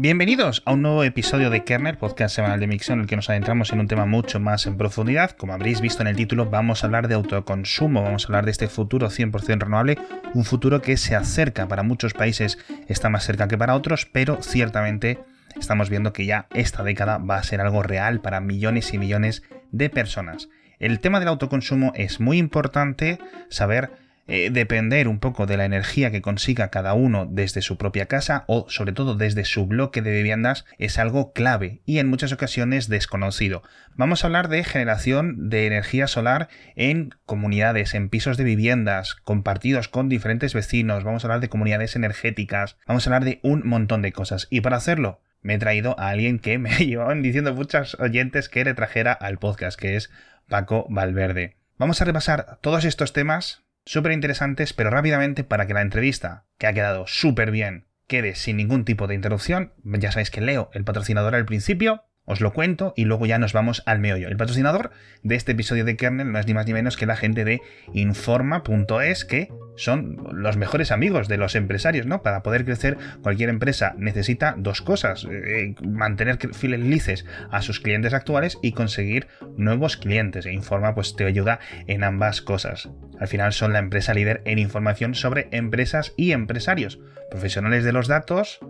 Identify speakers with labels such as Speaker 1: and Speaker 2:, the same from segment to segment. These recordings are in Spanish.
Speaker 1: Bienvenidos a un nuevo episodio de Kernel, podcast semanal de Mixon, en el que nos adentramos en un tema mucho más en profundidad. Como habréis visto en el título, vamos a hablar de autoconsumo, vamos a hablar de este futuro 100% renovable, un futuro que se acerca para muchos países, está más cerca que para otros, pero ciertamente estamos viendo que ya esta década va a ser algo real para millones y millones de personas. El tema del autoconsumo es muy importante saber eh, depender un poco de la energía que consiga cada uno desde su propia casa o sobre todo desde su bloque de viviendas es algo clave y en muchas ocasiones desconocido. Vamos a hablar de generación de energía solar en comunidades, en pisos de viviendas, compartidos con diferentes vecinos, vamos a hablar de comunidades energéticas, vamos a hablar de un montón de cosas y para hacerlo me he traído a alguien que me llevaban diciendo muchos oyentes que le trajera al podcast, que es Paco Valverde. Vamos a repasar todos estos temas súper interesantes, pero rápidamente para que la entrevista, que ha quedado súper bien, quede sin ningún tipo de interrupción. Ya sabéis que leo el patrocinador al principio, os lo cuento y luego ya nos vamos al meollo. El patrocinador de este episodio de Kernel no es ni más ni menos que la gente de Informa.es, que son los mejores amigos de los empresarios, ¿no? Para poder crecer, cualquier empresa necesita dos cosas: eh, mantener felices a sus clientes actuales y conseguir nuevos clientes. E Informa, pues te ayuda en ambas cosas. Al final son la empresa líder en información sobre empresas y empresarios, profesionales de los datos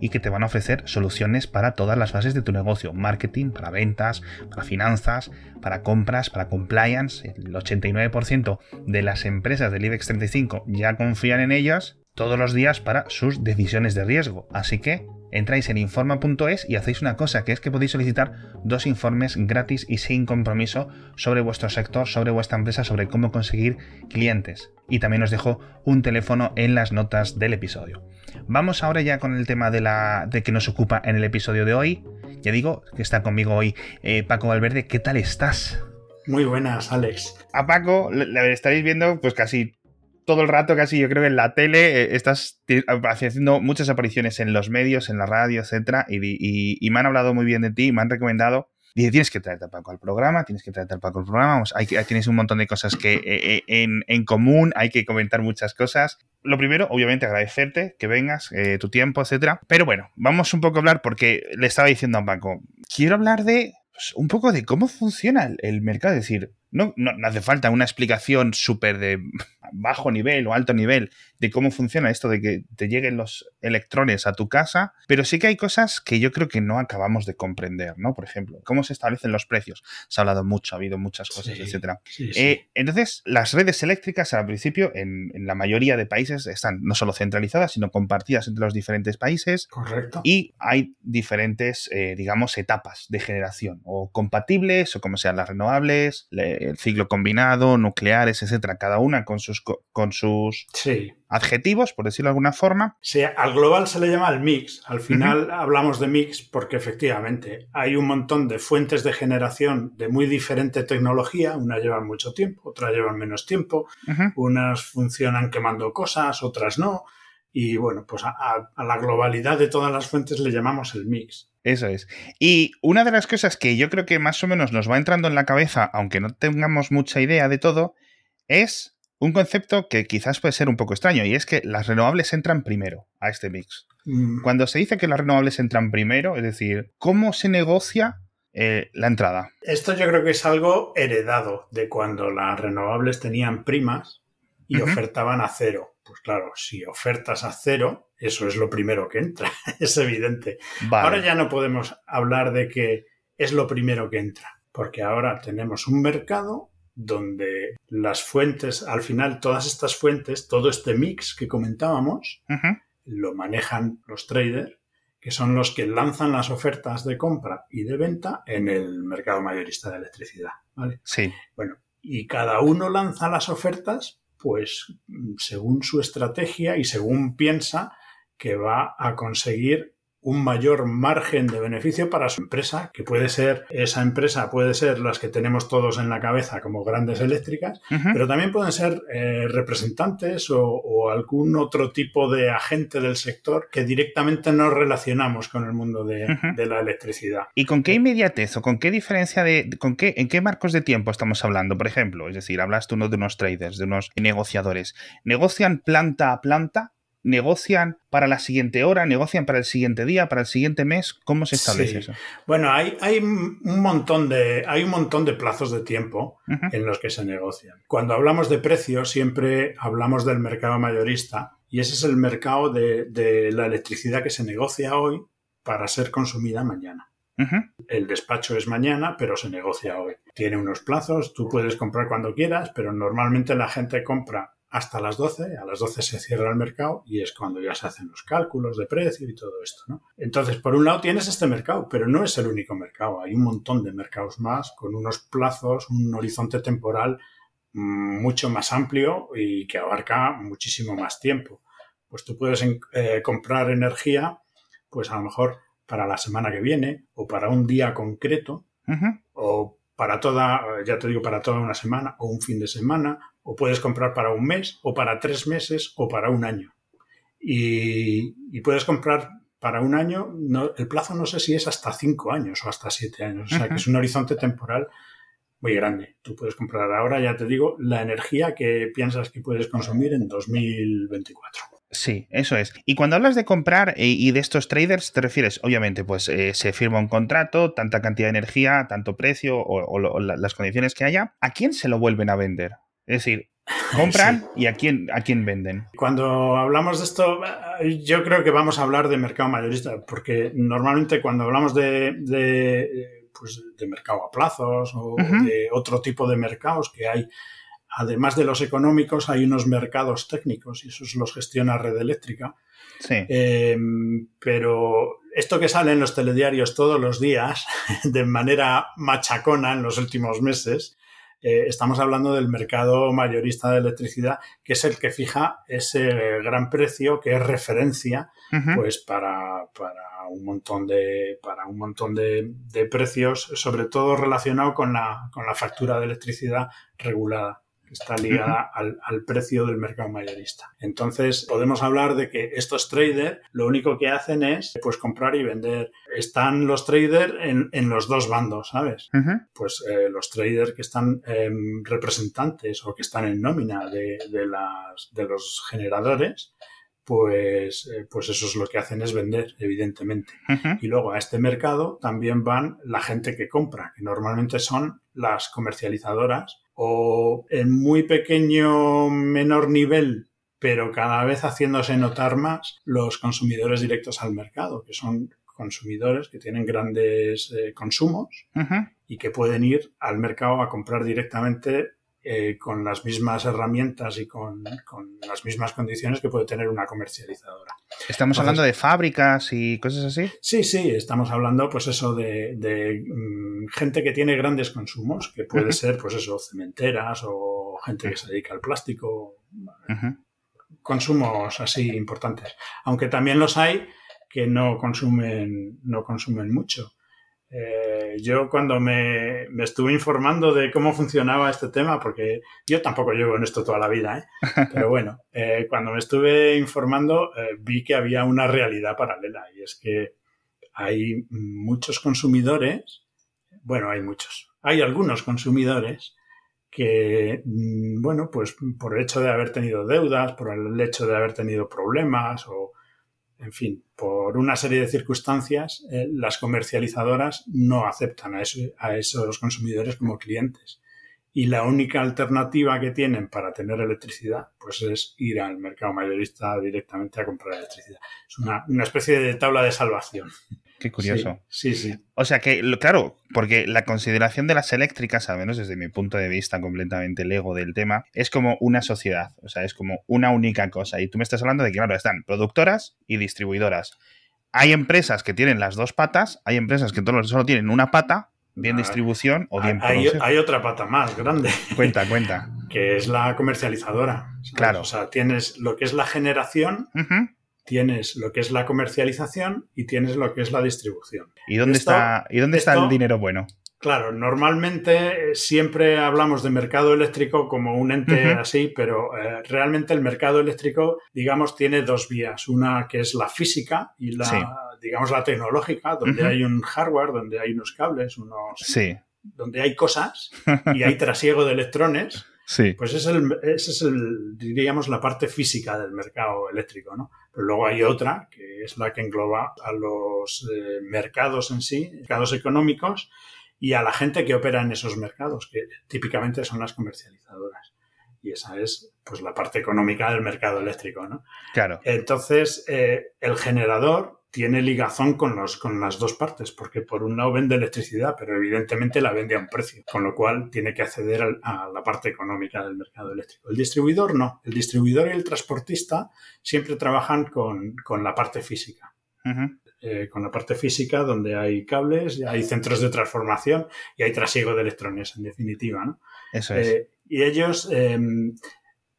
Speaker 1: y que te van a ofrecer soluciones para todas las fases de tu negocio marketing, para ventas, para finanzas, para compras, para compliance. El 89% de las empresas del IBEX 35 ya confían en ellas todos los días para sus decisiones de riesgo. Así que entráis en informa.es y hacéis una cosa, que es que podéis solicitar dos informes gratis y sin compromiso sobre vuestro sector, sobre vuestra empresa, sobre cómo conseguir clientes. Y también os dejo un teléfono en las notas del episodio. Vamos ahora ya con el tema de, la, de que nos ocupa en el episodio de hoy. Ya digo que está conmigo hoy eh, Paco Valverde. ¿Qué tal estás?
Speaker 2: Muy buenas, Alex.
Speaker 1: A Paco le estaréis viendo pues casi todo el rato, casi yo creo que en la tele eh, estás haciendo muchas apariciones en los medios, en la radio, etcétera, y, me han hablado muy bien de ti, me han recomendado Dice, tienes que traerte al Paco al programa, tienes que traerte al Paco al programa, vamos, tienes un montón de cosas que eh, en, en, común, hay que comentar muchas cosas. Lo primero, obviamente, agradecerte que vengas, eh, tu tiempo, etcétera. Pero bueno, vamos un poco a hablar porque le estaba diciendo a Paco, quiero hablar de pues, un poco de cómo funciona el, mercado, es decir, no, no, hace falta una explicación súper de bajo nivel o alto nivel de cómo funciona esto de que te lleguen los electrones a tu casa, pero sí que hay cosas que yo creo que no acabamos de comprender, ¿no? Por ejemplo, cómo se establecen los precios. Se ha hablado mucho, ha habido muchas cosas, etcétera. Eh, entonces, las redes eléctricas al principio en, la mayoría de países están no solo centralizadas, sino compartidas entre los diferentes países.
Speaker 2: Correcto.
Speaker 1: Y hay diferentes, eh, digamos, etapas de generación, o compatibles, o como sean las renovables, el ciclo combinado, nucleares, etcétera, cada una con sus con sus adjetivos, por decirlo de alguna forma.
Speaker 2: Sí, al global se le llama el mix. Al final hablamos de mix porque efectivamente hay un montón de fuentes de generación de muy diferente tecnología. Unas llevan mucho tiempo, otras llevan menos tiempo. Unas funcionan quemando cosas, otras no. Y bueno, pues a, la globalidad de todas las fuentes le llamamos el mix.
Speaker 1: Eso es. Y una de las cosas que yo creo que más o menos nos va entrando en la cabeza, aunque no tengamos mucha idea de todo, es un concepto que quizás puede ser un poco extraño y es que las renovables entran primero a este mix. Mm. Cuando se dice que las renovables entran primero, es decir, ¿cómo se negocia eh, la entrada?
Speaker 2: Esto yo creo que es algo heredado de cuando las renovables tenían primas y ofertaban a cero. Pues claro, si ofertas a cero, eso es lo primero que entra, es evidente. Ahora ya no podemos hablar de que es lo primero que entra, porque ahora tenemos un mercado donde las fuentes, al final todas estas fuentes, todo este mix que comentábamos, lo manejan los traders, que son los que lanzan las ofertas de compra y de venta en el mercado mayorista de electricidad. ¿vale?
Speaker 1: Sí.
Speaker 2: Bueno, y cada uno lanza las ofertas, pues según su estrategia y según piensa que va a conseguir un mayor margen de beneficio para su empresa, que puede ser, esa empresa puede ser las que tenemos todos en la cabeza como grandes eléctricas, pero también pueden ser eh, representantes o, algún otro tipo de agente del sector que directamente nos relacionamos con el mundo de, la electricidad.
Speaker 1: ¿Y con qué inmediatez o con qué diferencia de, con qué, en qué marcos de tiempo estamos hablando? Por ejemplo, es decir, hablas tú de unos traders, de unos negociadores. ¿Negocian planta a planta? Negocian para la siguiente hora, negocian para el siguiente día, para el siguiente mes. ¿Cómo se establece eso?
Speaker 2: Bueno, hay, hay, un montón de, hay un montón de plazos de tiempo en los que se negocian. Cuando hablamos de precios, siempre hablamos del mercado mayorista y ese es el mercado de, la electricidad que se negocia hoy para ser consumida mañana. El despacho es mañana, pero se negocia hoy. Tiene unos plazos, tú puedes comprar cuando quieras, pero normalmente la gente compra hasta las 12, a las 12 se cierra el mercado y es cuando ya se hacen los cálculos de precio y todo esto. ¿no? Entonces, por un lado tienes este mercado, pero no es el único mercado, hay un montón de mercados más con unos plazos, un horizonte temporal mm, mucho más amplio y que abarca muchísimo más tiempo. Pues tú puedes eh, comprar energía, pues a lo mejor para la semana que viene o para un día concreto o para toda, ya te digo, para toda una semana o un fin de semana o puedes comprar para un mes o para tres meses o para un año. Y, puedes comprar para un año, no, el plazo no sé si es hasta cinco años o hasta siete años, o sea que es un horizonte temporal muy grande. Tú puedes comprar ahora, ya te digo, la energía que piensas que puedes consumir en 2024.
Speaker 1: Sí, eso es. Y cuando hablas de comprar eh, y de estos traders, te refieres, obviamente, pues eh, se firma un contrato, tanta cantidad de energía, tanto precio o, las condiciones que haya. ¿A quién se lo vuelven a vender? Es decir, compran y a quién, a quién venden.
Speaker 2: Cuando hablamos de esto, yo creo que vamos a hablar de mercado mayorista, porque normalmente cuando hablamos de, de, pues, mercado a plazos o de otro tipo de mercados que hay, además de los económicos, hay unos mercados técnicos y esos los gestiona Red Eléctrica. Sí. Em, pero esto que sale en los telediarios todos los días, de manera machacona en los últimos meses, eh, estamos hablando del mercado mayorista de electricidad, que es el que fija ese gran precio que es referencia pues para, un montón de para un montón de, precios, sobre todo relacionado con la, con la factura de electricidad regulada que está ligada al, precio del mercado mayorista. Entonces, podemos hablar de que estos traders lo único que hacen es pues comprar y vender. Están los traders en, los dos bandos, ¿sabes? Pues eh, los traders que están representantes o que están en nómina de, las, de los generadores, pues, eh, pues eso es lo que hacen es vender, evidentemente. Y luego a este mercado también van la gente que compra, que normalmente son las comercializadoras o en muy pequeño, menor nivel, pero cada vez haciéndose notar más los consumidores directos al mercado, que son consumidores que tienen grandes eh, consumos y que pueden ir al mercado a comprar directamente eh, con las mismas herramientas y con, las mismas condiciones que puede tener una comercializadora.
Speaker 1: ¿Estamos hablando de fábricas y cosas así?
Speaker 2: Sí, sí, estamos hablando pues eso de, mm, gente que tiene grandes consumos, que puede ser pues eso, cementeras o gente que se dedica al plástico, consumos así importantes. Aunque también los hay que no consumen, no consumen mucho. Eh, yo cuando me, estuve informando de cómo funcionaba este tema, porque yo tampoco llevo en esto toda la vida, ¿eh? pero bueno, eh, cuando me estuve informando vi que había una realidad paralela y es que hay muchos consumidores, bueno, hay muchos, hay algunos consumidores que, mm, bueno, pues por el hecho de haber tenido deudas, por el hecho de haber tenido problemas o en fin, por una serie de circunstancias, eh, las comercializadoras no aceptan a, a esos consumidores como clientes. Y la única alternativa que tienen para tener electricidad, pues es ir al mercado mayorista directamente a comprar electricidad. Es una especie de tabla de salvación.
Speaker 1: Qué curioso.
Speaker 2: Sí, sí,
Speaker 1: O sea que, claro, porque la consideración de las eléctricas, al menos desde mi punto de vista completamente lego del tema, es como una sociedad, o sea, es como una única cosa. Y tú me estás hablando de que, claro, están productoras y distribuidoras. Hay empresas que tienen las dos patas, hay empresas que solo tienen una pata, bien distribución o bien
Speaker 2: hay, hay, otra pata más grande.
Speaker 1: Cuenta, cuenta.
Speaker 2: Que es la comercializadora. Claro. O sea, tienes lo que es la generación tienes lo que es la comercialización y tienes lo que es la distribución.
Speaker 1: ¿Y dónde está, ¿y dónde está el dinero bueno?
Speaker 2: Claro, normalmente eh, siempre hablamos de mercado eléctrico como un ente así, pero eh, realmente el mercado eléctrico, digamos, tiene dos vías. Una que es la física y la, digamos, la tecnológica, donde hay un hardware, donde hay unos cables, unos...
Speaker 1: Sí.
Speaker 2: donde hay cosas y hay trasiego de electrones Sí. Pues ese es, el, ese es el, diríamos, la parte física del mercado eléctrico, ¿no? Pero luego hay otra, que es la que engloba a los eh, mercados en sí, mercados económicos, y a la gente que opera en esos mercados, que típicamente son las comercializadoras. Y esa es pues la parte económica del mercado eléctrico, ¿no?
Speaker 1: Claro.
Speaker 2: Entonces, eh, el generador tiene ligazón con, los, con las dos partes, porque por un lado vende electricidad, pero evidentemente la vende a un precio, con lo cual tiene que acceder a, la parte económica del mercado eléctrico. El distribuidor no. El distribuidor y el transportista siempre trabajan con, la parte física. Eh, con la parte física donde hay cables, hay centros de transformación y hay trasiego de electrones, en definitiva. ¿no?
Speaker 1: Eso es.
Speaker 2: Eh, y ellos em,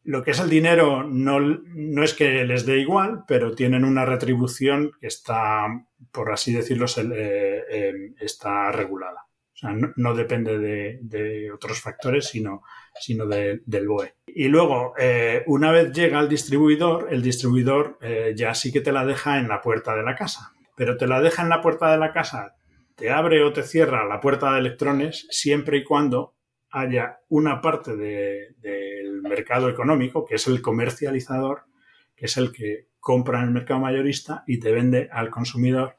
Speaker 2: lo que es el dinero no, no, es que les dé igual, pero tienen una retribución que está, por así decirlo, eh, em, está regulada. O sea, no, depende de, otros factores, sino, sino del BOE. Y luego, eh, una vez llega al distribuidor, el distribuidor eh, ya sí que te la deja en la puerta de la casa. Pero te la deja en la puerta de la casa, te abre o te cierra la puerta de electrones siempre y cuando haya una parte del mercado económico, que es el comercializador, que es el que compra en el mercado mayorista y te vende al consumidor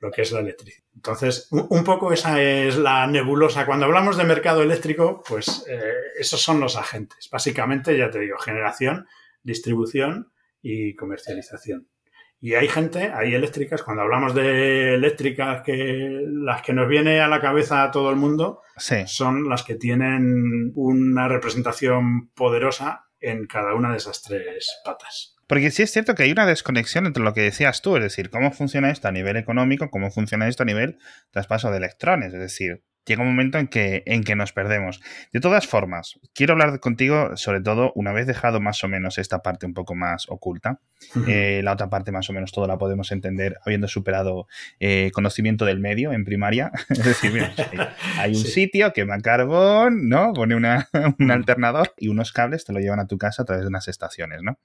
Speaker 2: lo que es la electricidad. Entonces, un poco esa es la nebulosa. Cuando hablamos de mercado eléctrico, pues eh, esos son los agentes. Básicamente, ya te digo, generación, distribución y comercialización. Y hay gente, hay eléctricas, cuando hablamos de eléctricas, que las que nos viene a la cabeza a todo el mundo son las que tienen una representación poderosa en cada una de esas tres patas.
Speaker 1: Porque sí es cierto que hay una desconexión entre lo que decías tú, es decir, cómo funciona esto a nivel económico, cómo funciona esto a nivel traspaso de electrones. Es decir, llega un momento en que, en que nos perdemos. De todas formas, quiero hablar contigo, sobre todo, una vez dejado más o menos esta parte un poco más oculta. Eh, la otra parte, más o menos, todo la podemos entender habiendo superado eh, conocimiento del medio en primaria. es decir, mira, hay, un sitio que quema carbón, ¿no? Pone una, un alternador y unos cables te lo llevan a tu casa a través de unas estaciones, ¿no?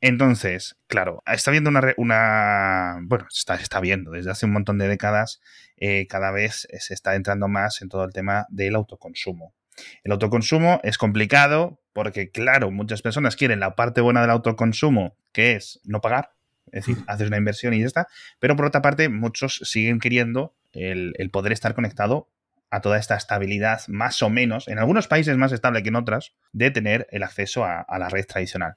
Speaker 1: Entonces, claro, está viendo una, una bueno, está, está viendo desde hace un montón de décadas, eh, cada vez se está entrando más en todo el tema del autoconsumo. El autoconsumo es complicado porque, claro, muchas personas quieren la parte buena del autoconsumo, que es no pagar, es decir, haces una inversión y ya está, pero por otra parte, muchos siguen queriendo el, poder estar conectado a toda esta estabilidad, más o menos, en algunos países más estable que en otras, de tener el acceso a, la red tradicional.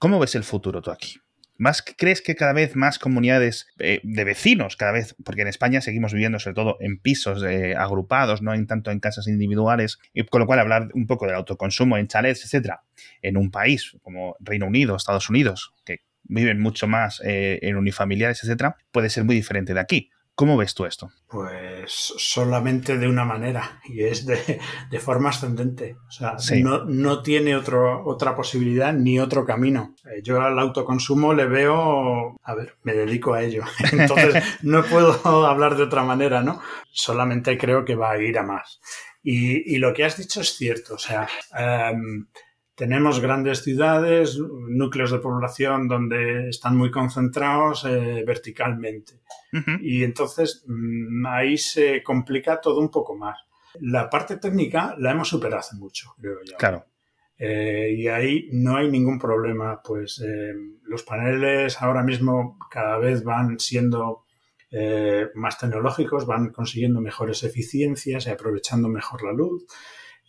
Speaker 1: ¿Cómo ves el futuro tú aquí? ¿Más crees que cada vez más comunidades eh, de vecinos, cada vez, porque en España seguimos viviendo sobre todo en pisos eh, agrupados, no en tanto en casas individuales, y con lo cual hablar un poco del autoconsumo en chalets, etcétera, en un país como Reino Unido, Estados Unidos, que viven mucho más eh, en unifamiliares, etcétera, puede ser muy diferente de aquí. ¿Cómo ves tú esto?
Speaker 2: Pues solamente de una manera y es de, forma ascendente. O sea, no, tiene otro, otra posibilidad ni otro camino. Eh, yo al autoconsumo le veo, a ver, me dedico a ello. Entonces no puedo hablar de otra manera, ¿no? Solamente creo que va a ir a más. Y, lo que has dicho es cierto. O sea, em, tenemos grandes ciudades, núcleos de población donde están muy concentrados eh, verticalmente. Y entonces mm, ahí se complica todo un poco más. La parte técnica la hemos superado hace mucho, creo yo.
Speaker 1: Claro.
Speaker 2: Eh, y ahí no hay ningún problema. Pues eh, los paneles ahora mismo cada vez van siendo más tecnológicos, van consiguiendo mejores eficiencias y aprovechando mejor la luz.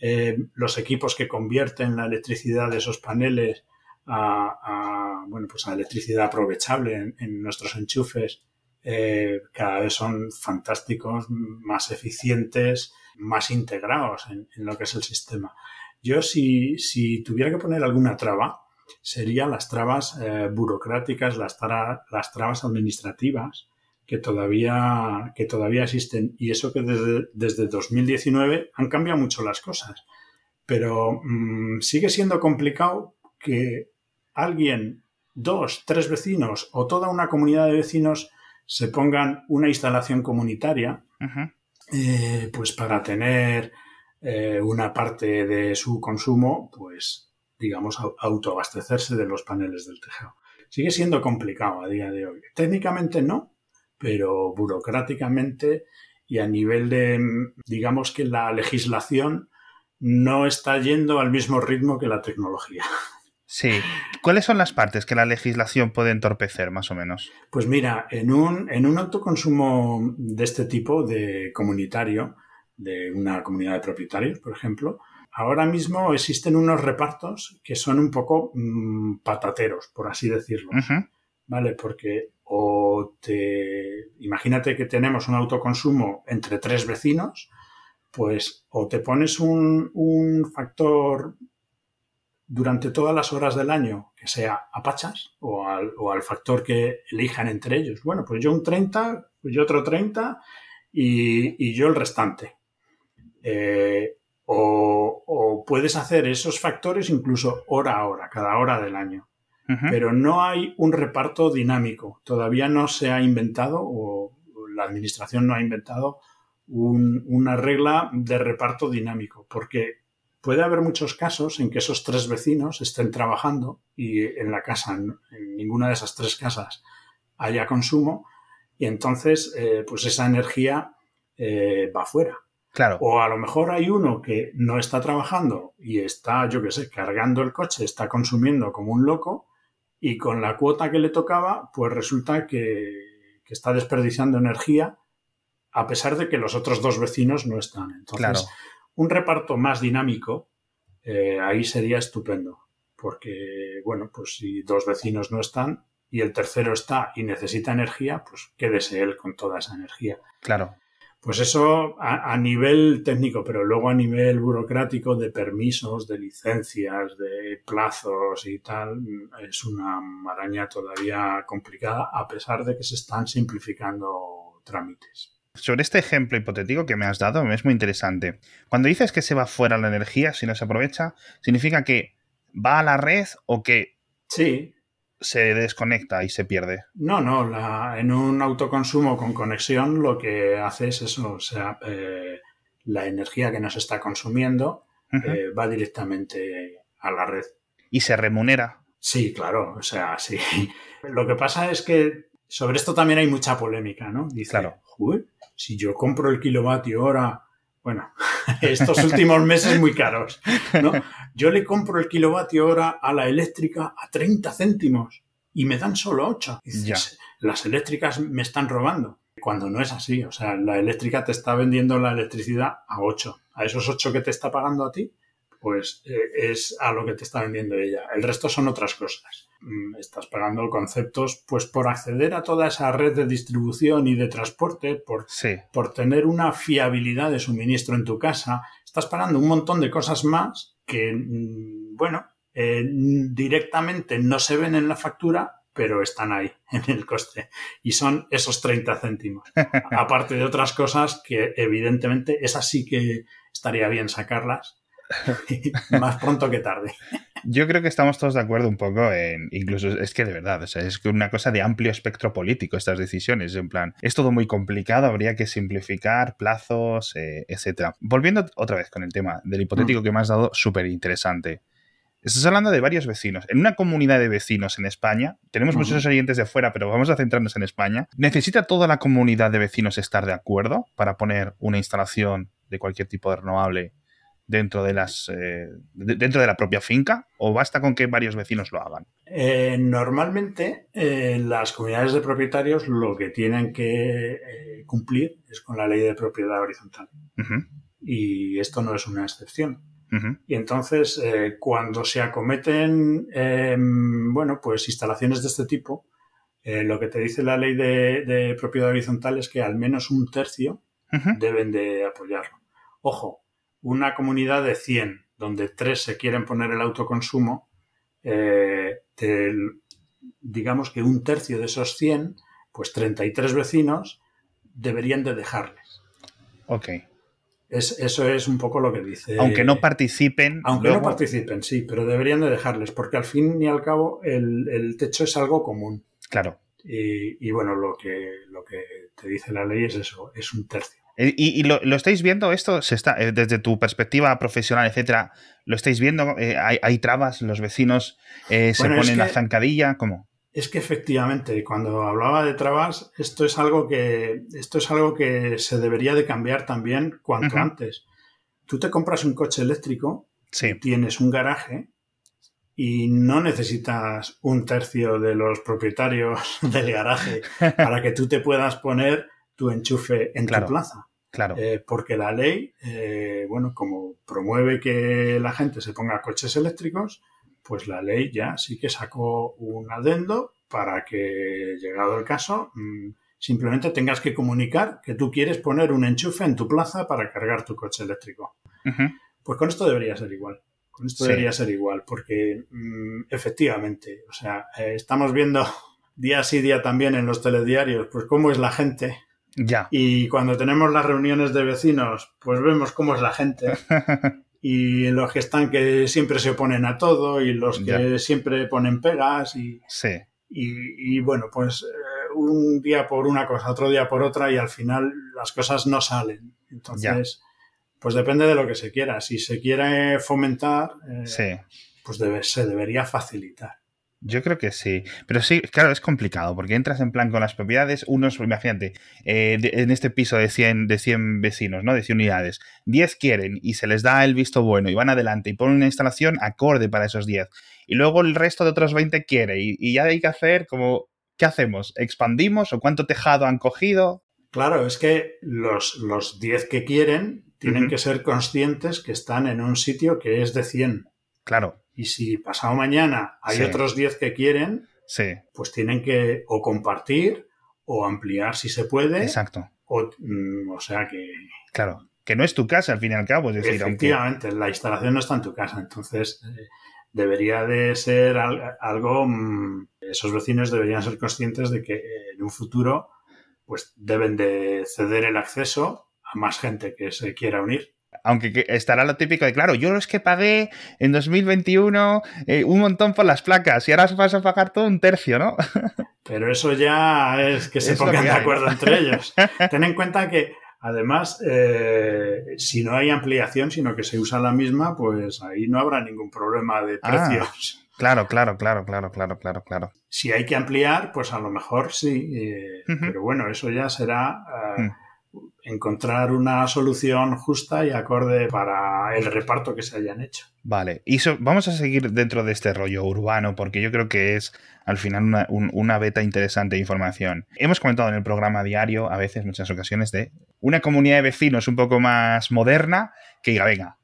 Speaker 2: Eh, los equipos que convierten la electricidad de esos paneles a, bueno, pues a electricidad aprovechable en, nuestros enchufes eh, cada vez son fantásticos, más eficientes, más integrados en, lo que es el sistema. Yo si, si, tuviera que poner alguna traba, serían las trabas eh, burocráticas, las, las trabas administrativas que todavía, que todavía existen. Y eso que desde, desde 2019 han cambiado mucho las cosas. Pero mm, sigue siendo complicado que alguien, dos, tres vecinos o toda una comunidad de vecinos se pongan una instalación comunitaria, eh, pues para tener eh, una parte de su consumo, pues digamos, autoabastecerse de los paneles del tejado. Sigue siendo complicado a día de hoy. Técnicamente no, pero burocráticamente y a nivel de, digamos que la legislación no está yendo al mismo ritmo que la tecnología.
Speaker 1: Sí. ¿Cuáles son las partes que la legislación puede entorpecer, más o menos?
Speaker 2: Pues mira, en un, en un autoconsumo de este tipo, de comunitario, de una comunidad de propietarios, por ejemplo, ahora mismo existen unos repartos que son un poco mm, patateros, por así decirlo. ¿Vale? Porque o te. Imagínate que tenemos un autoconsumo entre tres vecinos, pues o te pones un, factor durante todas las horas del año que sea a pachas o al, o al, factor que elijan entre ellos. Bueno, pues yo un 30, pues yo otro 30 y, yo el restante. Eh, o, puedes hacer esos factores incluso hora a hora, cada hora del año. Pero no hay un reparto dinámico. Todavía no se ha inventado o la administración no ha inventado un, una regla de reparto dinámico, porque puede haber muchos casos en que esos tres vecinos estén trabajando y en la casa, en ninguna de esas tres casas, haya consumo y entonces eh, pues esa energía eh, va fuera.
Speaker 1: Claro.
Speaker 2: O a lo mejor hay uno que no está trabajando y está, yo qué sé, cargando el coche, está consumiendo como un loco y con la cuota que le tocaba, pues resulta que, que está desperdiciando energía a pesar de que los otros dos vecinos no están. Entonces,
Speaker 1: claro
Speaker 2: un reparto más dinámico, eh, ahí sería estupendo. Porque, bueno, pues si dos vecinos no están y el tercero está y necesita energía, pues quédese él con toda esa energía.
Speaker 1: Claro.
Speaker 2: Pues eso a, a, nivel técnico, pero luego a nivel burocrático de permisos, de licencias, de plazos y tal, es una maraña todavía complicada, a pesar de que se están simplificando trámites.
Speaker 1: Sobre este ejemplo hipotético que me has dado, es muy interesante. Cuando dices que se va fuera la energía si no se aprovecha, ¿significa que va a la red o que
Speaker 2: sí.
Speaker 1: Se desconecta y se pierde?
Speaker 2: No, no. La, en un autoconsumo con conexión lo que hace es eso. O sea, eh, la energía que nos está consumiendo uh -huh. eh, va directamente a la red.
Speaker 1: ¿Y se remunera?
Speaker 2: Sí, claro. O sea, sí. Lo que pasa es que sobre esto también hay mucha polémica, ¿no? Dice,
Speaker 1: claro.
Speaker 2: si yo compro el kilovatio hora, bueno, estos últimos meses muy caros, ¿no? Yo le compro el kilovatio hora a la eléctrica a 30 céntimos y me dan solo 8. Dices, las eléctricas me están robando. Cuando no es así, o sea, la eléctrica te está vendiendo la electricidad a 8. A esos 8 que te está pagando a ti, pues eh, es a lo que te está vendiendo ella. El resto son otras cosas. Mm, estás pagando conceptos, pues por acceder a toda esa red de distribución y de transporte, por,
Speaker 1: sí.
Speaker 2: por tener una fiabilidad de suministro en tu casa, estás pagando un montón de cosas más que, mm, bueno, eh, directamente no se ven en la factura, pero están ahí en el coste. Y son esos 30 céntimos. Aparte de otras cosas que evidentemente esas sí que estaría bien sacarlas más pronto que tarde.
Speaker 1: Yo creo que estamos todos de acuerdo un poco en, incluso es que de verdad, o sea, es una cosa de amplio espectro político estas decisiones, en plan, es todo muy complicado, habría que simplificar plazos, eh, etcétera. Volviendo otra vez con el tema del hipotético mm. que me has dado, súper interesante. Estás hablando de varios vecinos. En una comunidad de vecinos en España, tenemos uh -huh. muchos oyentes de fuera, pero vamos a centrarnos en España. ¿Necesita toda la comunidad de vecinos estar de acuerdo para poner una instalación de cualquier tipo de renovable dentro de las eh, de, dentro de la propia finca o basta con que varios vecinos lo hagan?
Speaker 2: Eh, normalmente eh, las comunidades de propietarios lo que tienen que cumplir es con la ley de propiedad horizontal
Speaker 1: uh -huh.
Speaker 2: y esto no es una excepción.
Speaker 1: Uh -huh.
Speaker 2: Y entonces cuando se acometen bueno pues instalaciones de este tipo lo que te dice la ley de, de, propiedad horizontal es que al menos un tercio uh -huh. deben de apoyarlo. Ojo, una comunidad de 100, donde tres se quieren poner el autoconsumo, eh, te, digamos que un tercio de esos 100, pues 33 vecinos, deberían de dejarles.
Speaker 1: Ok.
Speaker 2: Es, eso es un poco lo que dice.
Speaker 1: Aunque no participen.
Speaker 2: Aunque luego... no participen, sí, pero deberían de dejarles, porque al fin y al cabo el, el techo es algo común.
Speaker 1: Claro.
Speaker 2: Y, y, bueno, lo que, lo que te dice la ley es eso, es un tercio.
Speaker 1: Eh, ¿Y, y lo, lo, estáis viendo esto? Se está, eh, desde tu perspectiva profesional, etcétera, ¿lo estáis viendo? Eh, hay, ¿Hay, trabas? ¿Los vecinos eh, se ponen la zancadilla? ¿Cómo?
Speaker 2: Es que efectivamente, cuando hablaba de trabas, esto es algo que, esto es algo que se debería de cambiar también cuanto uh -huh. antes. tú te compras un coche eléctrico,
Speaker 1: Sí,
Speaker 2: tienes un garaje y no necesitas un tercio de los propietarios del garaje para que tú te puedas poner tu enchufe en
Speaker 1: Claro.
Speaker 2: tu plaza.
Speaker 1: Claro.
Speaker 2: Eh, porque la ley, eh, bueno, como promueve que la gente se ponga coches eléctricos, pues la ley ya sí que sacó un adendo para que, llegado el caso, mm, simplemente tengas que comunicar que tú quieres poner un enchufe en tu plaza para cargar tu coche eléctrico. Pues con esto debería ser igual. Con esto
Speaker 1: Sí.
Speaker 2: debería ser igual, porque mm, efectivamente, o sea, eh, estamos viendo día sí día también en los telediarios, pues cómo es la gente.
Speaker 1: Ya.
Speaker 2: Y cuando tenemos las reuniones de vecinos, pues vemos cómo es la gente. Y los que están que siempre se oponen a todo y los que siempre ponen pegas y,
Speaker 1: Sí.
Speaker 2: y, y, bueno, pues eh, un día por una cosa, otro día por otra y al final las cosas no salen. Entonces, pues depende de lo que se quiera. Si se quiere fomentar, eh,
Speaker 1: Sí.
Speaker 2: pues debe, se debería facilitar.
Speaker 1: Yo creo que sí. Pero sí, claro, es complicado porque entras en plan con las propiedades. Unos, imagínate, eh, de- en este piso de 100, de 100 vecinos, ¿no? De 100 unidades. 10 quieren y se les da el visto bueno y van adelante y ponen una instalación acorde para esos 10. Y luego el resto de otros 20 quiere y, y ya hay que hacer como, ¿qué hacemos? ¿Expandimos o cuánto tejado han cogido?
Speaker 2: Claro, es que los, los 10 que quieren tienen que ser conscientes que están en un sitio que es de 100.
Speaker 1: Claro,
Speaker 2: Y si pasado mañana hay
Speaker 1: Sí.
Speaker 2: otros 10 que quieren,
Speaker 1: sí,
Speaker 2: pues tienen que o compartir o ampliar si se puede.
Speaker 1: exacto.
Speaker 2: O, mm, o sea que
Speaker 1: Claro. Que no es tu casa al fin y al cabo, es decir, aunque...
Speaker 2: efectivamente la instalación no está en tu casa. Entonces eh, debería de ser al- algo... mm, esos vecinos deberían ser conscientes de que eh, en un futuro pues deben de ceder el acceso a más gente que se quiera unir.
Speaker 1: Aunque que- estará lo típico de, claro, yo es que pagué en 2021 eh, un montón por las placas y ahora vas a pagar todo un tercio, ¿no?
Speaker 2: Pero eso ya es que se
Speaker 1: Es
Speaker 2: pongan
Speaker 1: que
Speaker 2: de acuerdo entre ellos. Ten en cuenta que, además, eh, si no hay ampliación, sino que se usa la misma, pues ahí no habrá ningún problema de
Speaker 1: Ah.
Speaker 2: precios.
Speaker 1: Claro, claro, claro, claro, claro, claro, claro.
Speaker 2: Si hay que ampliar, pues a lo mejor sí. eh. Pero bueno, eso ya será eh,
Speaker 1: Mm.
Speaker 2: Encontrar una solución justa y acorde para el reparto que se hayan hecho.
Speaker 1: Vale, y so- vamos a seguir dentro de este rollo urbano porque yo creo que es al final una, un- una beta interesante de información. Hemos comentado en el programa diario, a veces, muchas ocasiones, de una comunidad de vecinos un poco más moderna que diga, venga,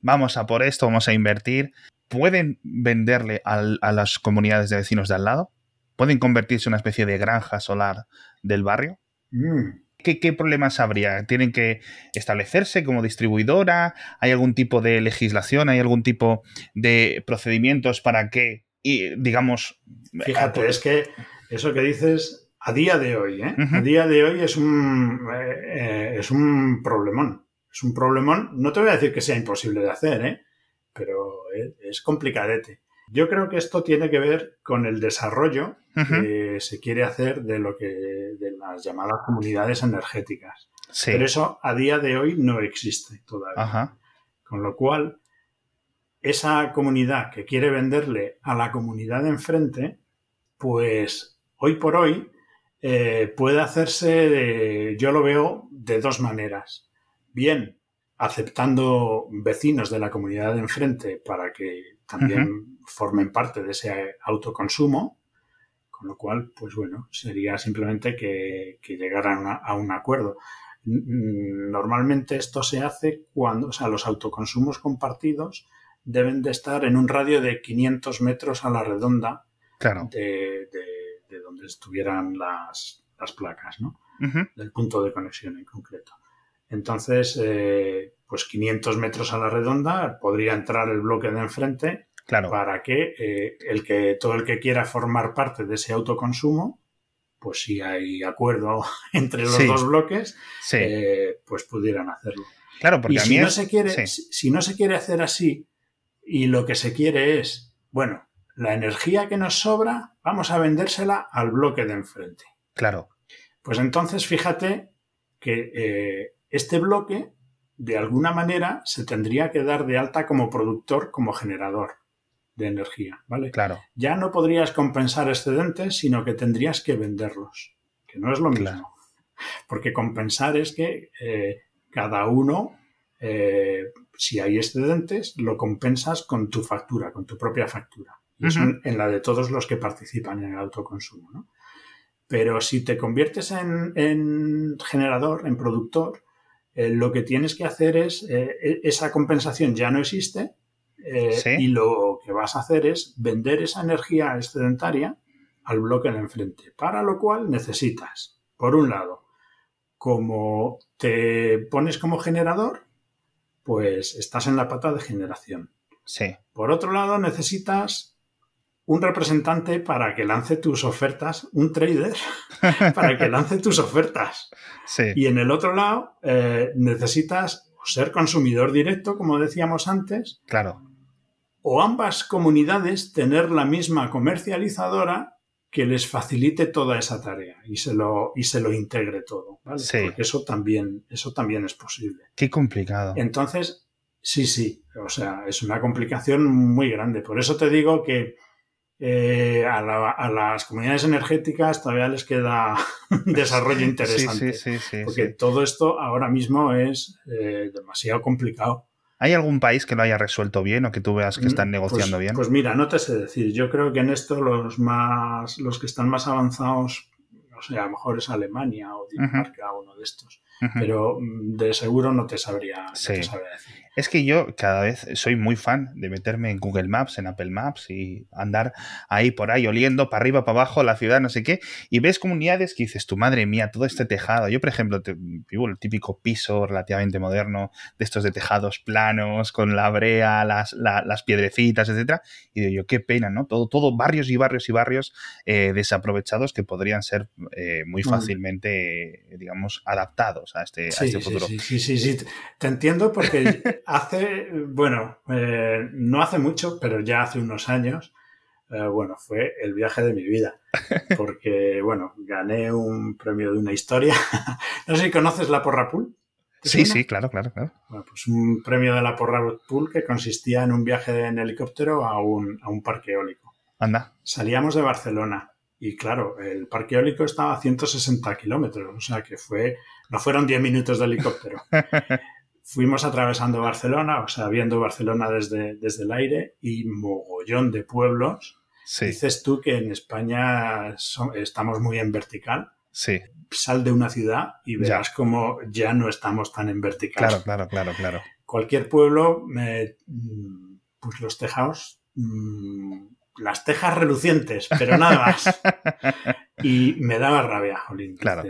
Speaker 1: vamos a por esto, vamos a invertir. ¿Pueden venderle al- a las comunidades de vecinos de al lado? ¿Pueden convertirse en una especie de granja solar del barrio?
Speaker 2: Mm.
Speaker 1: ¿Qué, qué problemas habría? ¿Tienen que establecerse como distribuidora? ¿Hay algún tipo de legislación? ¿Hay algún tipo de procedimientos para que, y, digamos...
Speaker 2: Fíjate, es que eso que dices a día de hoy, ¿eh? A día de hoy es un, eh, eh, es un problemón. Es un problemón. No te voy a decir que sea imposible de hacer, ¿eh? Pero es, es complicadete. Yo creo que esto tiene que ver con el desarrollo que se quiere hacer de lo que de las llamadas comunidades energéticas.
Speaker 1: sí.
Speaker 2: Pero eso a día de hoy no existe todavía.
Speaker 1: Ajá.
Speaker 2: Con lo cual, esa comunidad que quiere venderle a la comunidad de enfrente, pues hoy por hoy eh, puede hacerse, de- yo lo veo de dos maneras. Bien, aceptando vecinos de la comunidad de enfrente para que también formen parte de ese autoconsumo, con lo cual, pues bueno, sería simplemente que, que llegaran a, a un acuerdo. Normalmente esto se hace cuando, o sea, los autoconsumos compartidos deben de estar en un radio de 500 metros a la redonda
Speaker 1: Claro.
Speaker 2: de, de- de donde estuvieran las, las placas, ¿no? Del punto de conexión en concreto. Entonces, eh, pues 500 metros a la redonda podría entrar el bloque de enfrente
Speaker 1: Claro.
Speaker 2: para que, eh, el que todo el que quiera formar parte de ese autoconsumo, pues si hay acuerdo entre los
Speaker 1: Sí.
Speaker 2: dos bloques,
Speaker 1: Sí.
Speaker 2: eh, pues pudieran hacerlo.
Speaker 1: claro, porque
Speaker 2: Y
Speaker 1: a mí
Speaker 2: si no, se quiere,
Speaker 1: sí.
Speaker 2: si, si no se quiere hacer así y lo que se quiere es, bueno, la energía que nos sobra, vamos a vendérsela al bloque de enfrente.
Speaker 1: Claro.
Speaker 2: Pues entonces fíjate que eh, este bloque, de alguna manera, se tendría que dar de alta como productor, como generador de energía, ¿vale?
Speaker 1: Claro.
Speaker 2: Ya no podrías compensar excedentes, sino que tendrías que venderlos, que no es lo mismo.
Speaker 1: Claro.
Speaker 2: Porque compensar es que eh, cada uno eh, si hay excedentes, lo compensas con tu factura, con tu propia factura. Y en, la de todos los que participan en el autoconsumo. ¿no? Pero si te conviertes en, generador, en productor, eh, lo que tienes que hacer es, eh, e, esa compensación ya no existe y lo que vas a hacer es vender esa energía excedentaria al bloque de enfrente, para lo cual necesitas, por un lado, como te pones como generador, pues estás en la pata de generación.
Speaker 1: Sí.
Speaker 2: Por otro lado, necesitas un representante para que lance tus ofertas, un trader para que lance tus ofertas.
Speaker 1: Sí.
Speaker 2: Y en el otro lado, eh, necesitas ser consumidor directo, como decíamos antes.
Speaker 1: Claro.
Speaker 2: O ambas comunidades tener la misma comercializadora que les facilite toda esa tarea y se lo, y se lo integre todo. ¿vale? Porque eso también, eso también es posible.
Speaker 1: Qué complicado.
Speaker 2: Entonces, sí, sí, o sea, es una complicación muy grande. Por eso te digo que eh, a, las comunidades energéticas todavía les queda desarrollo interesante.
Speaker 1: Sí, sí, sí,
Speaker 2: porque todo esto ahora mismo es eh, demasiado complicado.
Speaker 1: ¿Hay algún país que lo haya resuelto bien o que tú veas que están mm, negociando
Speaker 2: pues,
Speaker 1: bien?
Speaker 2: Pues mira, no te sé decir. Yo creo que en esto los más, los que están más avanzados, no sé, a lo mejor es Alemania o Dinamarca, uno de estos. Pero mm, de seguro no te sabría, no te sabría decir.
Speaker 1: Es que yo cada vez soy muy fan de meterme en Google Maps, en Apple Maps y andar ahí por ahí oliendo para arriba, para abajo, la ciudad, no sé qué, y ves comunidades que dices, tu madre mía, todo este tejado. Yo, por ejemplo, vivo el típico piso relativamente moderno de estos de tejados planos, con la brea, las, las piedrecitas, etcétera, y digo yo, qué pena, ¿no? Todo, todo barrios y barrios y barrios eh, desaprovechados que podrían ser eh, muy mm. fácilmente, digamos, adaptados a este, a este futuro.
Speaker 2: Sí, sí, sí, sí, te entiendo porque hace, bueno, eh, no hace mucho, pero ya hace unos años, eh, bueno, fue el viaje de mi vida. Porque, bueno, gané un premio de una historia. no sé si conoces la Porra Pool.
Speaker 1: Sí, sí, claro, claro, claro.
Speaker 2: Bueno, pues un premio de la Porra Pool que consistía en un viaje en helicóptero a un, a un parque eólico.
Speaker 1: Anda.
Speaker 2: Salíamos de Barcelona y claro, el parque eólico estaba a 160 kilómetros, o sea que fue, no fueron 10 minutos de helicóptero. fuimos atravesando Barcelona, o sea, viendo Barcelona desde, desde el aire y mogollón de pueblos. Dices tú que en España estamos muy en vertical.
Speaker 1: Sí.
Speaker 2: Sal de una ciudad y verás como ya no estamos tan en vertical.
Speaker 1: Claro, claro, claro, claro.
Speaker 2: Cualquier pueblo, mm, pues los tejados, mm, las tejas relucientes, pero nada más. y me daba rabia, Jolín. Claro.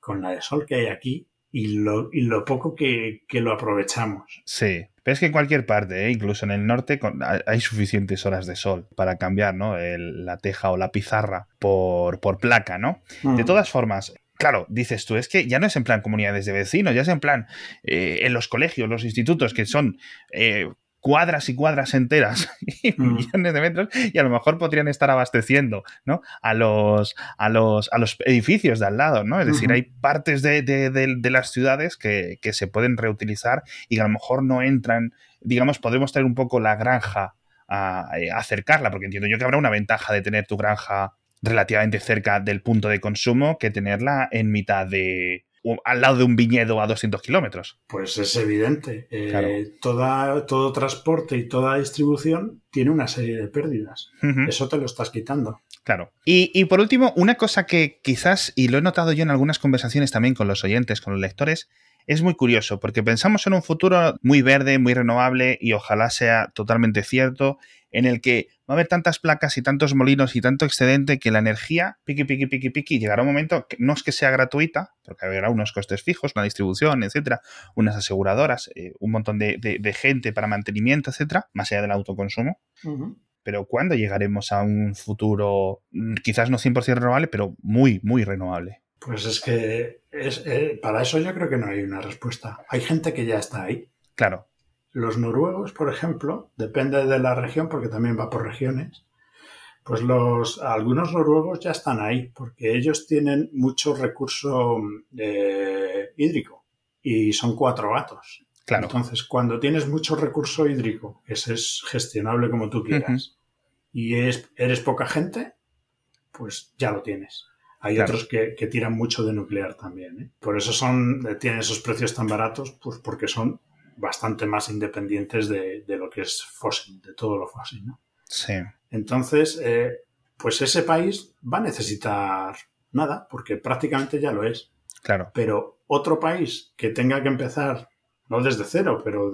Speaker 2: con la de sol que hay aquí, y lo, y lo poco que, lo aprovechamos.
Speaker 1: Sí, pero es que en cualquier parte, ¿eh? incluso en el norte, hay suficientes horas de sol para cambiar ¿no? la teja o la pizarra por, por placa, ¿no? De mm. todas formas, claro, dices tú, es que ya no es en plan comunidades de vecinos, ya es en plan eh, en los colegios, los institutos, que son eh, cuadras y cuadras enteras y mm. millones de metros y a lo mejor podrían estar abasteciendo ¿no? a, los, a, los, a los edificios de al lado, ¿no? Es decir, hay partes de, de, las ciudades que, que, se pueden reutilizar y que a lo mejor no entran, digamos, podemos tener un poco la granja a, a acercarla, porque entiendo yo que habrá una ventaja de tener tu granja relativamente cerca del punto de consumo que tenerla en mitad de, al lado de un viñedo a 200 kilómetros.
Speaker 2: Pues es evidente. Eh, todo transporte y toda distribución tiene una serie de pérdidas. Eso te lo estás quitando.
Speaker 1: Claro. Y, y, por último, una cosa que quizás, y lo he notado yo en algunas conversaciones también con los oyentes, con los lectores, es muy curioso, porque pensamos en un futuro muy verde, muy renovable, y ojalá sea totalmente cierto, en el que va a haber tantas placas y tantos molinos y tanto excedente que la energía, piqui, piqui, piqui, piqui, llegará un momento que no es que sea gratuita, porque habrá unos costes fijos, una distribución, etcétera, unas aseguradoras, eh, un montón de, gente para mantenimiento, etcétera, más allá del autoconsumo. Pero ¿cuándo llegaremos a un futuro, mm, quizás no 100% renovable, pero muy, muy renovable?
Speaker 2: Pues es que es, eh, para eso yo creo que no hay una respuesta. Hay gente que ya está ahí.
Speaker 1: Claro.
Speaker 2: Los noruegos, por ejemplo, depende de la región, porque también va por regiones, pues los, algunos noruegos ya están ahí, porque ellos tienen mucho recurso eh, hídrico y son cuatro gatos.
Speaker 1: Claro.
Speaker 2: Entonces, cuando tienes mucho recurso hídrico, que es gestionable como tú quieras, y es, eres poca gente, pues ya lo tienes. Hay otros que, que, tiran mucho de nuclear también. ¿eh? Por eso son, tienen esos precios tan baratos, pues porque son bastante más independientes de, lo que es fósil, de todo lo fósil. ¿no?
Speaker 1: Sí.
Speaker 2: Entonces, eh, pues ese país va a necesitar nada, porque prácticamente ya lo es.
Speaker 1: Claro.
Speaker 2: Pero otro país que tenga que empezar, no desde cero, pero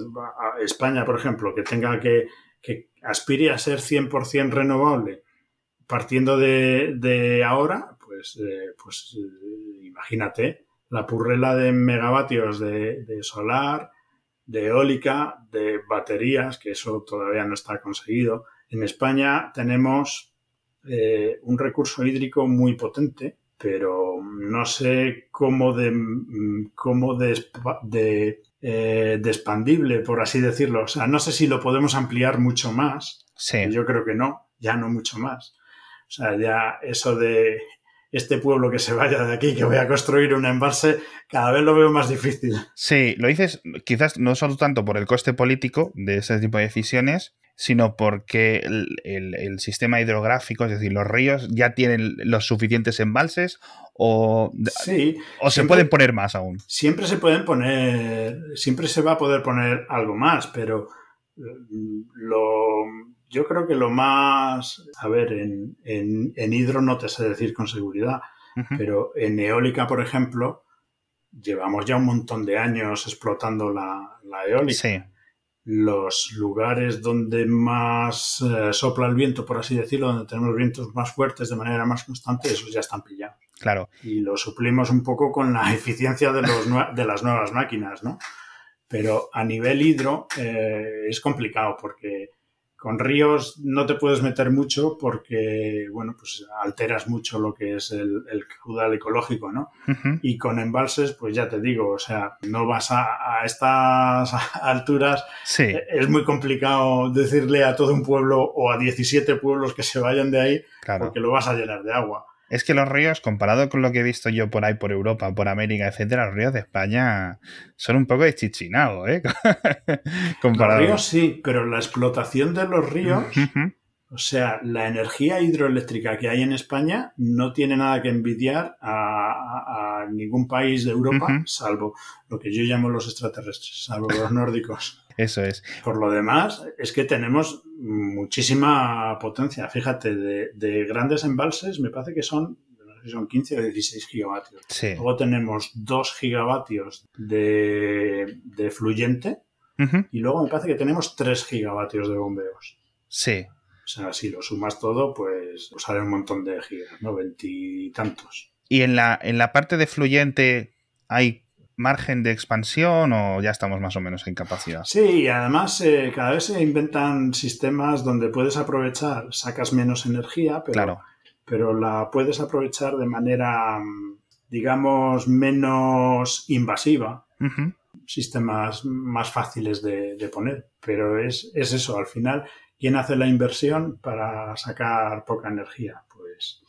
Speaker 2: España, por ejemplo, que tenga que, que aspire a ser 100% renovable partiendo de, ahora, pues, eh, pues eh, imagínate la purrela de megavatios de, solar, de eólica, de baterías, que eso todavía no está conseguido. En España tenemos eh, un recurso hídrico muy potente, pero no sé cómo de, cómo de, expandible, por así decirlo. O sea, no sé si lo podemos ampliar mucho más.
Speaker 1: Sí.
Speaker 2: Yo creo que no, ya no mucho más. O sea, ya eso de este pueblo que se vaya de aquí, que voy a construir un embalse, cada vez lo veo más difícil.
Speaker 1: Sí, lo dices quizás no solo tanto por el coste político de ese tipo de decisiones, sino porque el, sistema hidrográfico, es decir, los ríos ya tienen los suficientes embalses o,
Speaker 2: sí,
Speaker 1: o se pueden poner más aún.
Speaker 2: Siempre se pueden poner, siempre se va a poder poner algo más, pero mm, lo yo creo que lo más, a ver, en, en, hidro no te sé decir con seguridad, pero en eólica, por ejemplo, llevamos ya un montón de años explotando la, eólica.
Speaker 1: Sí.
Speaker 2: Los lugares donde más eh, sopla el viento, por así decirlo, donde tenemos vientos más fuertes de manera más constante, esos ya están pillados.
Speaker 1: Claro.
Speaker 2: Y lo suplimos un poco con la eficiencia de, los, de las nuevas máquinas, ¿no? Pero a nivel hidro eh, es complicado porque con ríos no te puedes meter mucho porque, bueno, pues alteras mucho lo que es el, caudal ecológico, ¿no? Y con embalses, pues ya te digo, o sea, no vas a, estas alturas.
Speaker 1: Sí.
Speaker 2: E, es muy complicado decirle a todo un pueblo o a 17 pueblos que se vayan de ahí porque lo vas a llenar de agua.
Speaker 1: Es que los ríos, comparado con lo que he visto yo por ahí, por Europa, por América, etcétera, los ríos de España son un poco deschichinados, ¿eh?
Speaker 2: Los ríos sí, pero la explotación de los ríos, o sea, la energía hidroeléctrica que hay en España no tiene nada que envidiar a, ningún país de Europa, salvo lo que yo llamo los extraterrestres, salvo los nórdicos.
Speaker 1: Eso es.
Speaker 2: Por lo demás, es que tenemos muchísima potencia. Fíjate, de, grandes embalses me parece que son, son 15 o 16 gigavatios. Luego tenemos 2 gigavatios de, fluyente y luego me parece que tenemos 3 gigavatios de bombeos.
Speaker 1: Sí.
Speaker 2: O sea, si lo sumas todo, pues, pues sale un montón de gigas, ¿no? Veintitantos.
Speaker 1: ¿Y en la, en la parte de fluyente hay margen de expansión o ya estamos más o menos en capacidad?
Speaker 2: Sí, además eh, cada vez se inventan sistemas donde puedes aprovechar, sacas menos energía, pero, pero la puedes aprovechar de manera, digamos, menos invasiva. Sistemas más fáciles de, de poner, pero es, es eso, al final, ¿quién hace la inversión para sacar poca energía? Pues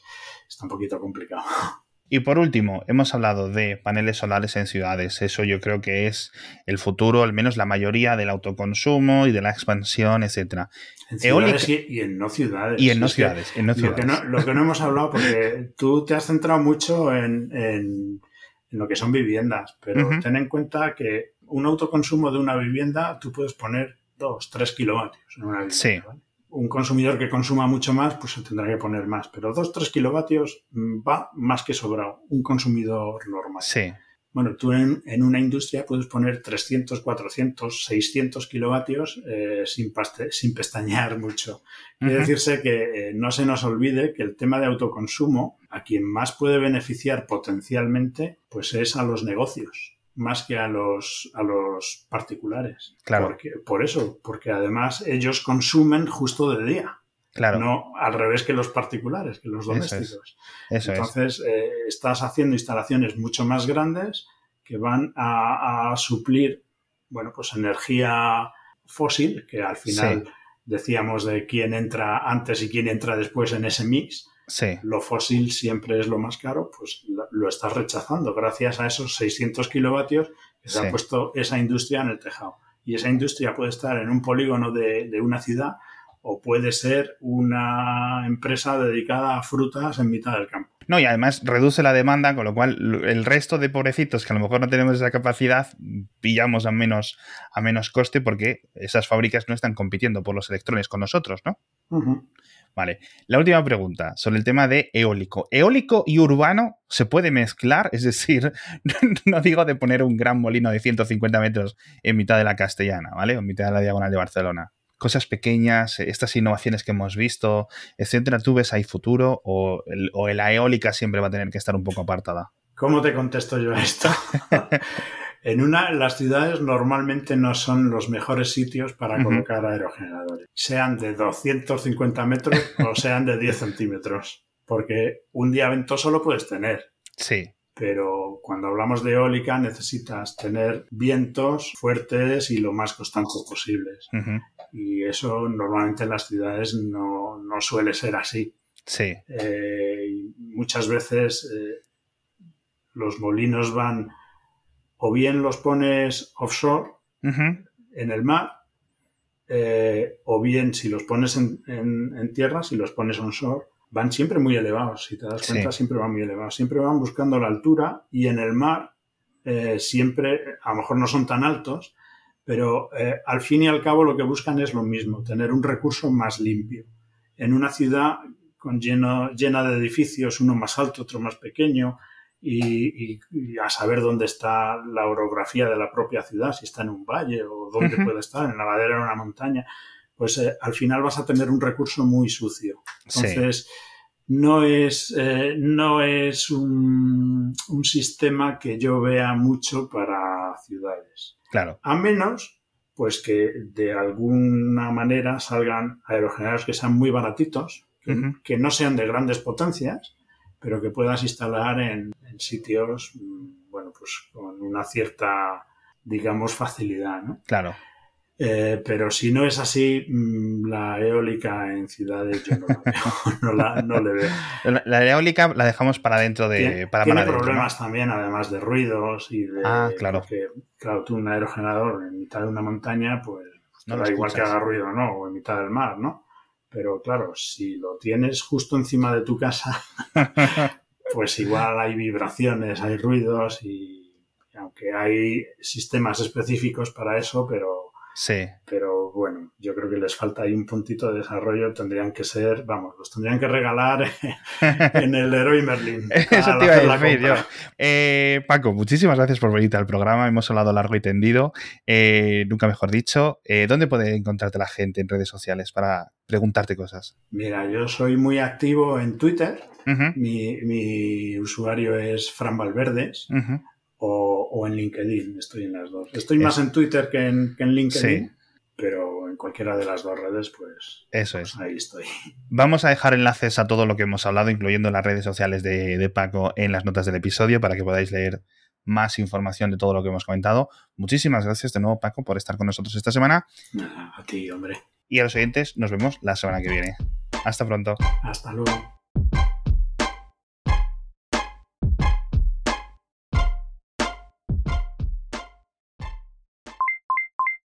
Speaker 2: está un poquito complicado.
Speaker 1: Y por último, hemos hablado de paneles solares en ciudades. Eso yo creo que es el futuro, al menos la mayoría del autoconsumo y de la expansión, etcétera.
Speaker 2: En ciudades y, en no ciudades.
Speaker 1: Y en no ciudades. Lo,
Speaker 2: que no, hemos hablado, porque tú te has centrado mucho en, lo que son viviendas, pero ten en cuenta que un autoconsumo de una vivienda, tú puedes poner 2, 3 kilovatios en una vivienda.
Speaker 1: Sí
Speaker 2: un consumidor que consuma mucho más, pues se tendrá que poner más. Pero 2-3 kilovatios mm, va más que sobrado. Un consumidor normal.
Speaker 1: Sí.
Speaker 2: Bueno, tú en, una industria puedes poner 300, 400, 600 kilovatios eh, sin, sin pestañear mucho. Quiere decirse que eh, no se nos olvide que el tema de autoconsumo, a quien más puede beneficiar potencialmente, pues es a los negocios más que a los, a los particulares.
Speaker 1: Claro.
Speaker 2: Porque, por eso, porque además ellos consumen justo de día.
Speaker 1: Claro.
Speaker 2: No al revés que los particulares, que los domésticos.
Speaker 1: Eso
Speaker 2: Entonces, eh, estás haciendo instalaciones mucho más grandes que van a, suplir, bueno, pues energía fósil, que al final decíamos de quién entra antes y quién entra después en ese mix lo fósil siempre es lo más caro, pues lo estás rechazando gracias a esos 600 kilovatios que se ha puesto esa industria en el tejado. Y esa industria puede estar en un polígono de, una ciudad o puede ser una empresa dedicada a frutas en mitad del campo.
Speaker 1: No, y además reduce la demanda, con lo cual el resto de pobrecitos que a lo mejor no tenemos esa capacidad, pillamos a menos, a menos coste porque esas fábricas no están compitiendo por los electrones con nosotros, ¿no? Vale. La última pregunta sobre el tema de eólico. ¿Eólico y urbano se puede mezclar? Es decir, no digo de poner un gran molino de 150 metros en mitad de la Castellana, ¿vale? O en mitad de la diagonal de Barcelona cosas pequeñas, estas innovaciones que hemos visto, etcétera, ¿tú ves ahí futuro o, la eólica siempre va a tener que estar un poco apartada?
Speaker 2: ¿Cómo te contesto yo a esto? en una, las ciudades normalmente no son los mejores sitios para colocar aerogeneradores, sean de 250 metros o sean de 10 centímetros, porque un día ventoso lo puedes tener.
Speaker 1: Sí
Speaker 2: pero cuando hablamos de eólica necesitas tener vientos fuertes y lo más constantes posibles. Y eso normalmente en las ciudades no, suele ser así.
Speaker 1: Sí.
Speaker 2: Eh, muchas veces eh, los molinos van o bien los pones offshore en el mar, eh, o bien si los pones en, en tierra, si los pones onshore, van siempre muy elevados, si te das cuenta, siempre van muy elevados, siempre van buscando la altura y en el mar eh, siempre, a lo mejor no son tan altos, pero eh, al fin y al cabo lo que buscan es lo mismo, tener un recurso más limpio. En una ciudad con lleno, llena de edificios, uno más alto, otro más pequeño, y, a saber dónde está la orografía de la propia ciudad, si está en un valle o dónde puede estar, en la ladera o en una montaña, pues eh, al final vas a tener un recurso muy sucio. Entonces, no es, eh, no es un, sistema que yo vea mucho para ciudades.
Speaker 1: Claro.
Speaker 2: A menos, pues que de alguna manera salgan aerogeneradores que sean muy baratitos, que, no sean de grandes potencias, pero que puedas instalar en, en sitios, mm, bueno, pues con una cierta, digamos, facilidad, ¿no?
Speaker 1: Claro.
Speaker 2: Eh, pero si no es así, mm, la eólica en ciudades yo no, la no, le veo.
Speaker 1: La, eólica la dejamos para dentro de...
Speaker 2: Tiene,
Speaker 1: para
Speaker 2: tiene problemas también, además de ruidos y de...
Speaker 1: Ah, claro.
Speaker 2: Que, claro, tú un aerogenerador en mitad de una montaña, pues no da igual que haga ruido no, o en mitad del mar, ¿no? Pero claro, si lo tienes justo encima de tu casa, pues igual hay vibraciones, hay ruidos y aunque hay sistemas específicos para eso, pero
Speaker 1: Sí.
Speaker 2: Pero bueno, yo creo que les falta ahí un puntito de desarrollo. Tendrían que ser, vamos, los tendrían que regalar en el Leroy Merlin.
Speaker 1: Eso te iba a decir yo. Eh, Paco, muchísimas gracias por venir al programa. Hemos hablado largo y tendido. Eh, nunca mejor dicho. Eh, ¿Dónde puede encontrarte la gente en redes sociales para preguntarte cosas?
Speaker 2: Mira, yo soy muy activo en Twitter. mi, usuario es Fran Valverdes o, en LinkedIn. Estoy en las dos. Estoy más en Twitter que en, LinkedIn. Pero en cualquiera de las dos redes, pues,
Speaker 1: Eso
Speaker 2: es. ahí estoy.
Speaker 1: Vamos a dejar enlaces a todo lo que hemos hablado, incluyendo las redes sociales de, Paco, en las notas del episodio para que podáis leer más información de todo lo que hemos comentado. Muchísimas gracias de nuevo, Paco, por estar con nosotros esta semana.
Speaker 2: a ti, hombre.
Speaker 1: Y a los oyentes, nos vemos la semana que viene. Hasta pronto.
Speaker 2: Hasta luego.